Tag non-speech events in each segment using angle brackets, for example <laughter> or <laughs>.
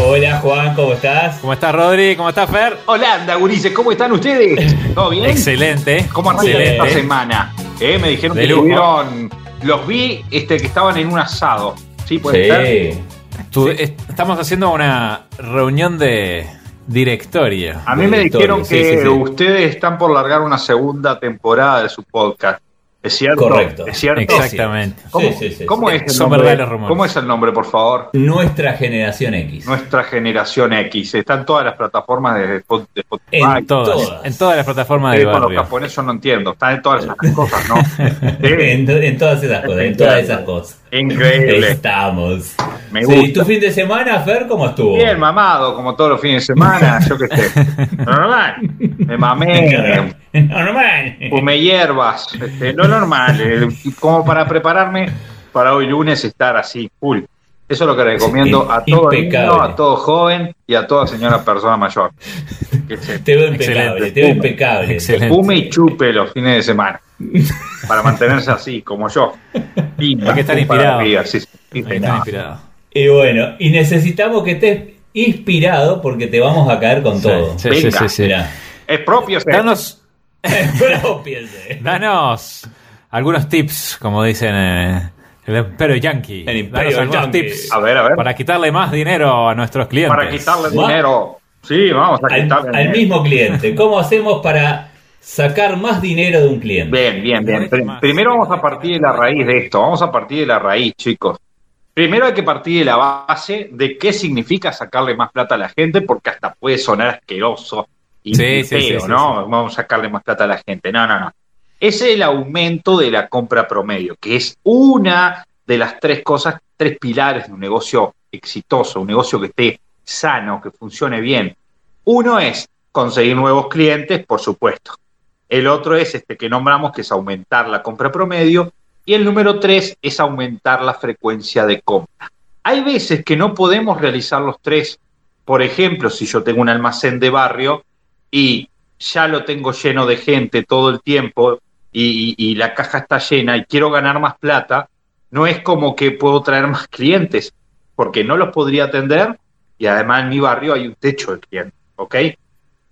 Hola Juan, ¿cómo estás? ¿Cómo estás Rodri? ¿Cómo estás Fer? Hola, anda, gurises, ¿cómo están ustedes? ¿Todo bien? Excelente. ¿Cómo arrancan Excelente. esta semana? Eh, me dijeron De que lujo. tuvieron. Los vi este, que estaban en un asado. ¿Sí? ¿Puede ser? Sí. Tu- est- Estamos haciendo una reunión de directorio. A mí me dijeron sí, que sí, sí. ustedes están por largar una segunda temporada de su podcast. ¿Es cierto? Correcto. ¿Es cierto? Exactamente. ¿Cómo, Sí, sí, sí, cómo sí. es el nombre? ¿Cómo es el nombre, por favor? Nuestra generación X. Nuestra generación X. Está en todas las plataformas de, de Spotify. En Todas, todas. En todas las plataformas del con los japoneses yo no entiendo. Están en todas esas cosas, ¿no? <laughs> En, en todas esas cosas, en todas esas cosas. Increíble. Estamos. Me Sí, gusta. ¿Tu fin de semana, Fer, cómo estuvo? Bien mamado, como todos los fines de semana, yo qué sé. <laughs> Normal. Me mamé, <laughs> Normal. fumé hierbas, este, lo normal, como para prepararme para hoy lunes estar así, full. Eso es lo que recomiendo a todo Impecable. niño, a todo joven y a toda señora persona mayor. Te veo impecable, Excelente. te veo impecable. Excelente. fume y chupe los fines de semana. Para mantenerse así, como yo. Hay que estar inspirado. arriba, sí, sí. Está inspirado. Y bueno, y necesitamos que estés inspirado porque te vamos a caer con todo. Sí, sí, Venga. sí, sí. Mirá. Es propio ser. Danos, danos algunos tips, como dicen eh, el Imperio Yankee. El Imperio Danos algunos Yankee. tips A ver, a ver. para quitarle más dinero a nuestros clientes. Para quitarle Va. dinero. Sí, vamos a Al, quitarle al dinero. mismo cliente. ¿Cómo hacemos para sacar más dinero de un cliente? Bien, bien, bien. Primero vamos a partir de la raíz de esto. Vamos a partir de la raíz, chicos. Primero hay que partir de la base de qué significa sacarle más plata a la gente, porque hasta puede sonar asqueroso y Sí, feo, sí, sí, ¿no? sí. Vamos a sacarle más plata a la gente. No, no, no. Es el aumento de la compra promedio, que es una de las tres cosas, tres pilares de un negocio exitoso, un negocio que esté sano, que funcione bien. Uno es conseguir nuevos clientes, por supuesto. El otro es este que nombramos, que es aumentar la compra promedio. Y el número tres es aumentar la frecuencia de compra. Hay veces que no podemos realizar los tres. Por ejemplo, si yo tengo un almacén de barrio y ya lo tengo lleno de gente todo el tiempo y, la caja está llena y quiero ganar más plata, no es como que puedo traer más clientes, porque no los podría atender y además en mi barrio hay un techo de clientes, ¿ok?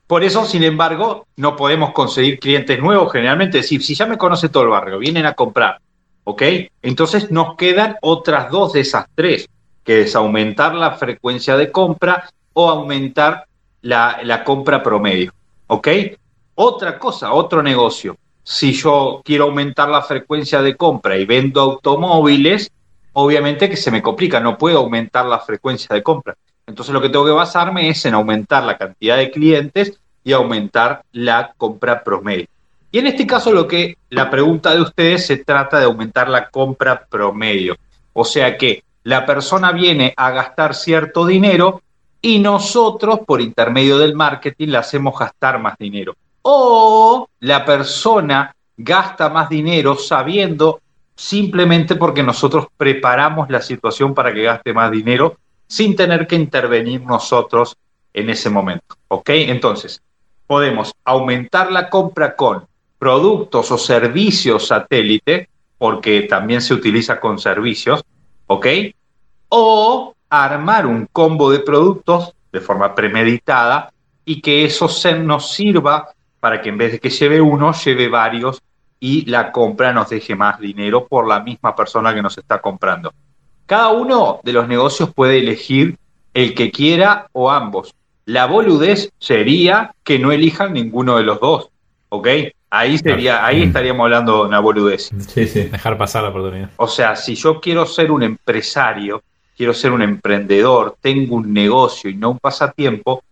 Por eso, sin embargo, no podemos conseguir clientes nuevos generalmente. Es decir, si ya me conoce todo el barrio, vienen a comprar, ¿ok? Entonces nos quedan otras dos de esas tres, que es aumentar la frecuencia de compra o aumentar la, la compra promedio, ¿ok? Otra cosa, otro negocio. Si yo quiero aumentar la frecuencia de compra y vendo automóviles, obviamente que se me complica, no puedo aumentar la frecuencia de compra. Entonces lo que tengo que basarme es en aumentar la cantidad de clientes y aumentar la compra promedio. Y en este caso lo que la pregunta de ustedes se trata de aumentar la compra promedio. O sea que la persona viene a gastar cierto dinero y nosotros por intermedio del marketing le hacemos gastar más dinero. O la persona gasta más dinero sabiendo simplemente porque nosotros preparamos la situación para que gaste más dinero sin tener que intervenir nosotros en ese momento. ¿Ok? Entonces, podemos aumentar la compra con productos o servicios satélite, porque también se utiliza con servicios, ¿ok? O armar un combo de productos de forma premeditada y que eso se nos sirva para que en vez de que lleve uno, lleve varios y la compra nos deje más dinero por la misma persona que nos está comprando. Cada uno de los negocios puede elegir el que quiera o ambos. La boludez sería que no elijan ninguno de los dos, ¿ok? Ahí sería, ahí estaríamos hablando de una boludez. Sí, sí. Dejar pasar la oportunidad. O sea, si yo quiero ser un empresario, quiero ser un emprendedor, tengo un negocio y no un pasatiempo,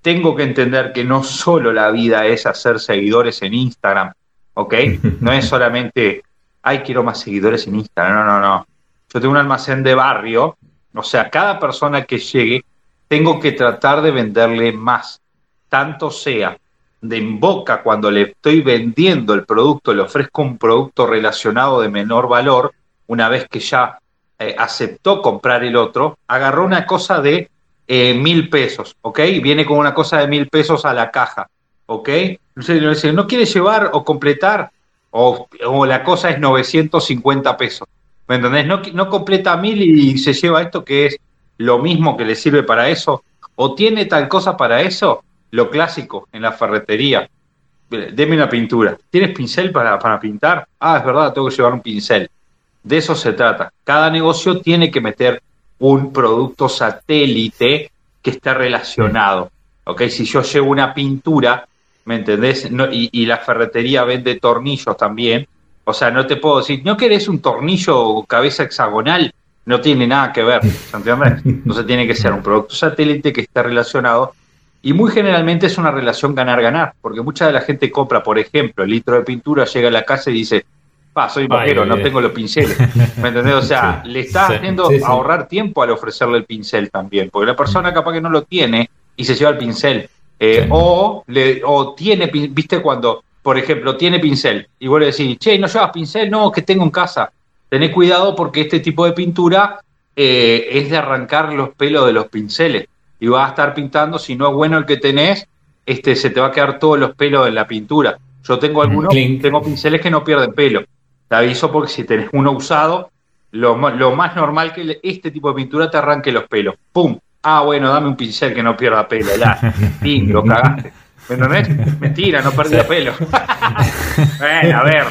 tengo que entender que no solo la vida es hacer seguidores en Instagram, ¿ok? No es solamente, ay, quiero más seguidores en Instagram, no, no, no. Yo tengo un almacén de barrio, o sea, cada persona que llegue tengo que tratar de venderle más, tanto sea de en boca cuando le estoy vendiendo el producto, le ofrezco un producto relacionado de menor valor, una vez que ya eh, aceptó comprar el otro, agarró una cosa de eh, mil pesos, ¿ok? Viene con una cosa de mil pesos a la caja, ¿ok? Entonces, ¿no quiere llevar o completar? O, o, la cosa es 950 pesos, ¿me entendés? No, no completa mil y se lleva esto que es lo mismo que le sirve para eso, o tiene tal cosa para eso, lo clásico en la ferretería. Deme una pintura. ¿Tienes pincel para, para pintar? Ah, es verdad, tengo que llevar un pincel. De eso se trata. Cada negocio tiene que meter un producto satélite que esté relacionado. ¿Ok? Si yo llevo una pintura, ¿me entendés? y, la ferretería vende tornillos también. O sea, no te puedo decir, ¿no querés un tornillo cabeza hexagonal? No tiene nada que ver, ¿entiendes? Entonces tiene que ser un producto satélite que esté relacionado y muy generalmente es una relación ganar-ganar, porque mucha de la gente compra, por ejemplo, el litro de pintura, llega a la casa y dice, pa, soy bajero, no tengo los pinceles. ¿Me entendés? O sea, le está haciendo ahorrar tiempo al ofrecerle el pincel también, porque la persona capaz que no lo tiene y se lleva el pincel. Eh, o, le, o tiene, viste, cuando, por ejemplo, tiene pincel y vuelve a decir, che, no llevas pincel, no, que tengo en casa. Tenés cuidado porque este tipo de pintura eh, es de arrancar los pelos de los pinceles y vas a estar pintando, si no es bueno el que tenés, este, se te va a quedar todos los pelos en la pintura. Yo tengo algunos, tengo pinceles que no pierden pelo. Te aviso porque si tenés uno usado, lo, lo más normal que este tipo de pintura te arranque los pelos. ¡Pum! Ah, bueno, dame un pincel que no pierda pelo. La, <laughs> lo cagaste. ¿Me entendés? <laughs> Mentira, no perdí pelo. <laughs> bueno, a ver.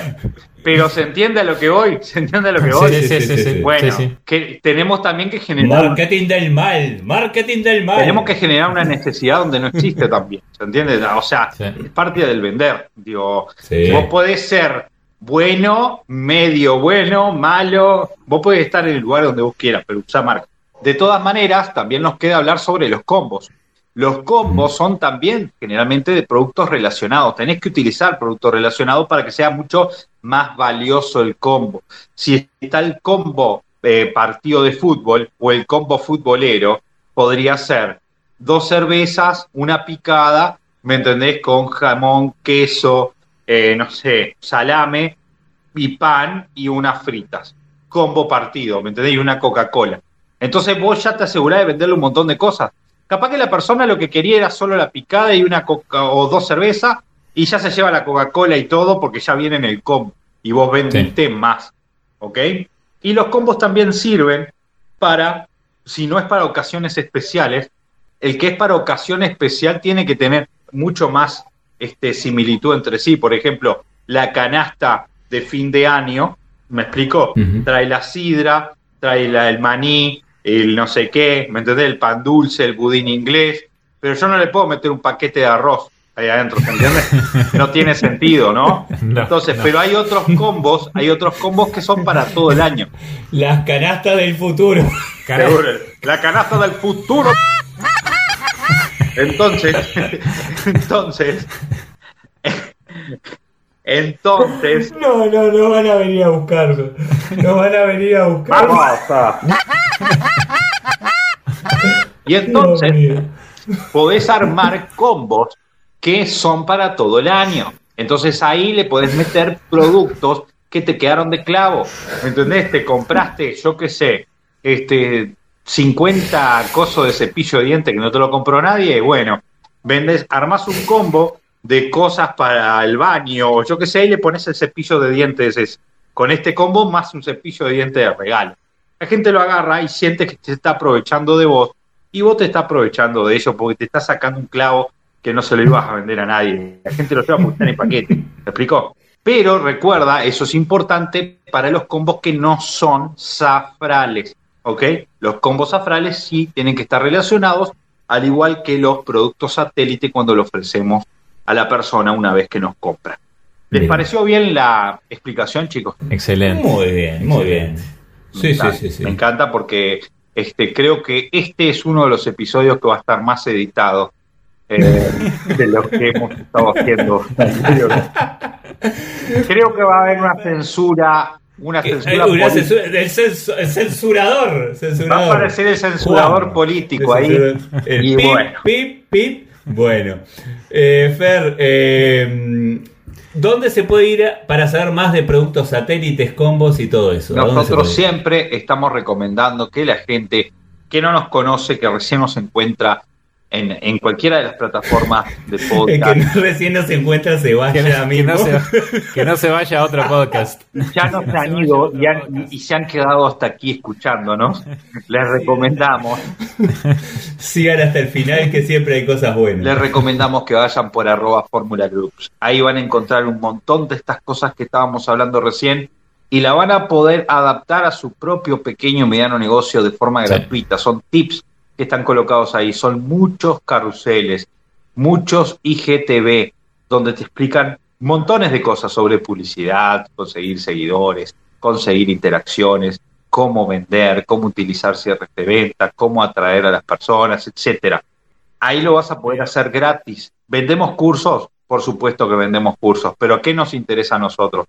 Pero se entiende a lo que voy, se entiende a lo que voy. Sí, sí, sí, bueno, que tenemos también que generar. Marketing del mal, marketing del mal. Tenemos que generar una necesidad donde no existe también. ¿Se entiende? O sea, es parte del vender. Digo, vos podés ser bueno, medio bueno, malo. Vos podés estar en el lugar donde vos quieras, pero usa marca. De todas maneras, también nos queda hablar sobre los combos. Los combos son también generalmente de productos relacionados. Tenés que utilizar productos relacionados para que sea mucho más valioso el combo. Si está el combo eh, partido de fútbol o el combo futbolero, podría ser dos cervezas, una picada, ¿me entendés? Con jamón, queso, eh, no sé, salame y pan y unas fritas. Combo partido, ¿me entendés? Y una Coca-Cola. Entonces vos ya te asegurás de venderle un montón de cosas. Capaz que la persona lo que quería era solo la picada y una coca o dos cervezas y ya se lleva la Coca-Cola y todo porque ya viene en el combo y vos vendiste más, ¿ok? Y los combos también sirven para, si no es para ocasiones especiales, el que es para ocasión especial tiene que tener mucho más este, similitud entre sí. Por ejemplo, la canasta de fin de año, ¿me explico? Trae la sidra, trae la, el maní, el no sé qué, ¿me entendés? El pan dulce, el budín inglés, pero yo no le puedo meter un paquete de arroz ahí adentro, ¿me entiendes? <laughs> No tiene sentido, ¿no? Entonces, pero hay otros combos, hay otros combos que son para todo el año. Las canastas del futuro. La canasta del futuro. Entonces, <laughs> entonces, entonces. No, no, no van a venir a buscarlo. No van a venir a buscarlo. Y entonces podés armar combos que son para todo el año. Entonces ahí le podés meter productos que te quedaron de clavo. ¿Me entendés? Te compraste, yo qué sé, este 50 cosos de cepillo de diente que no te lo compró nadie. Bueno, vendes, armas un combo de cosas para el baño, o yo qué sé, y le pones el cepillo de dientes con este combo más un cepillo de dientes de regalo. La gente lo agarra y siente que te está aprovechando de vos y vos te estás aprovechando de ello porque te está sacando un clavo que no se lo ibas a vender a nadie. La gente lo lleva porque está en el paquete. ¿Me explicó? Pero recuerda, eso es importante para los combos que no son safrales. ¿Ok? Los combos safrales sí tienen que estar relacionados, al igual que los productos satélite cuando lo ofrecemos a la persona una vez que nos compra. ¿Les pareció bien la explicación, chicos? Excelente. Muy bien, muy bien. Sí, sí, sí, sí. Me encanta porque este, creo que este es uno de los episodios que va a estar más editado eh, de lo que hemos estado haciendo. Creo que va a haber una censura una censura una política. censura- el, censu- el censurador, Va a aparecer el censurador Juan. político El ahí. censurador. El Y pip, bueno. pip, pip. Bueno. Eh, Fer, eh, ¿dónde se puede ir para saber más de productos satélites, combos y todo eso? ¿A dónde se Nosotros siempre estamos recomendando que la gente que no nos conoce, que recién nos encuentra en, en cualquiera de las plataformas de <laughs> podcast, que no- recién no se encuentra se Que, vaya no- que no se, que no se vaya a otro <laughs> podcast. ya no se han ido y, han- y se han quedado hasta aquí escuchándonos, les recomendamos, <laughs> Sigan hasta el final que siempre hay cosas buenas. les recomendamos que vayan por arroba Fórmula Groups. Ahí van a encontrar un montón de estas cosas que estábamos hablando recién y la van a poder adaptar a su propio pequeño y mediano negocio de forma Sí. gratuita. Son tips que están colocados ahí. Son muchos carruseles, muchos IGTV, donde te explican montones de cosas sobre publicidad, conseguir seguidores, conseguir interacciones, cómo vender, cómo utilizar cierres de venta, cómo atraer a las personas, etcétera. Ahí lo vas a poder hacer gratis. ¿Vendemos cursos? Por supuesto que vendemos cursos, pero ¿qué nos interesa a nosotros?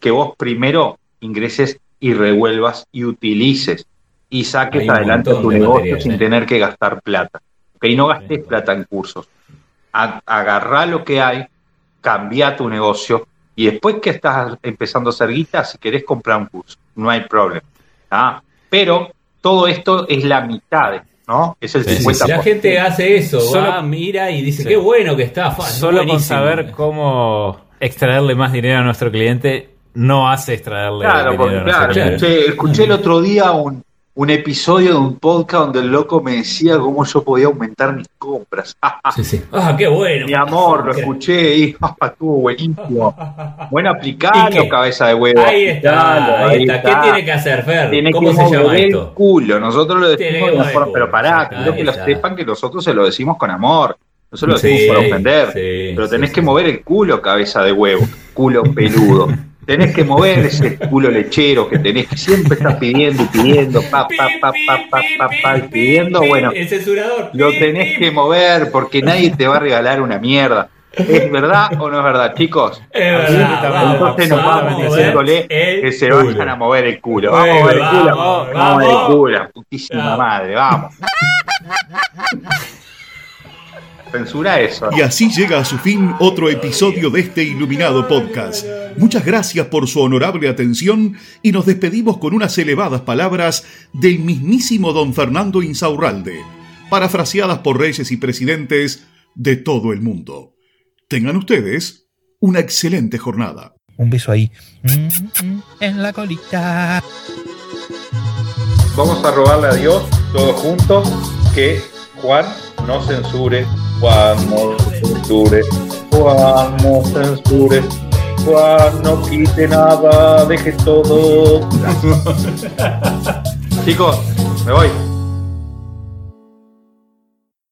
Que vos primero ingreses y revuelvas y utilices y saques adelante tu negocio sin ¿eh? tener que gastar plata. Que no gastes plata en cursos. A- agarrá lo que hay, cambia tu negocio y después que estás empezando a hacer guita, si querés comprar un curso, no hay problema. ¿ah? Pero todo esto es la mitad, ¿no? Es el Sí, sí, 50%. si la gente hace eso, Solo- va, mira y dice, Sí. qué bueno que está. fa, Solo con buenísimo". saber cómo extraerle más dinero a nuestro cliente, no hace extraerle Claro, dinero porque, a claro, cliente. escuché, escuché el otro día un, un episodio de un podcast donde el loco me decía cómo yo podía aumentar mis compras. Ah, <laughs> Sí, sí. Ah, qué bueno. mi amor, lo escuché <laughs> y estuvo buenísimo. Bueno, aplicalo, cabeza de huevo. Ahí está, ahí está. ¿Qué tiene que hacer, Fer? Tiene ¿Cómo que se llama mover esto? el culo. Nosotros lo decimos de forma, pero pará, quiero que lo sepan que nosotros se lo decimos con amor. No se lo Sí, decimos por ofender. sí, pero sí, tenés sí. que mover el culo, cabeza de huevo, culo peludo. <laughs> Tenés que mover ese culo lechero que tenés que siempre estás pidiendo y pidiendo, pa, pa, pa, pa, pa, pa, pa, y pidiendo. Bueno, El censurador. lo tenés que mover porque nadie te va a regalar una mierda. ¿Es <laughs> verdad o no es verdad, chicos? Es verdad, vamos, Entonces nos vamos diciéndole que se culo. vayan a mover el culo. Vamos a mover el culo. vamos, Vamos a mover el vamos. culo, putísima Vamos. madre, vamos. Censura eso. Y así llega a su fin otro episodio de este iluminado podcast. Muchas gracias por su honorable atención y nos despedimos con unas elevadas palabras del mismísimo don Fernando Insaurralde, parafraseadas por reyes y presidentes de todo el mundo. Tengan ustedes una excelente jornada. Un beso ahí. En la colita. Vamos a robarle a Dios todos juntos que Juan no censure. Juan no censure. Juan no censure. Juan no quite nada, deje todo. <laughs> Chicos, me voy.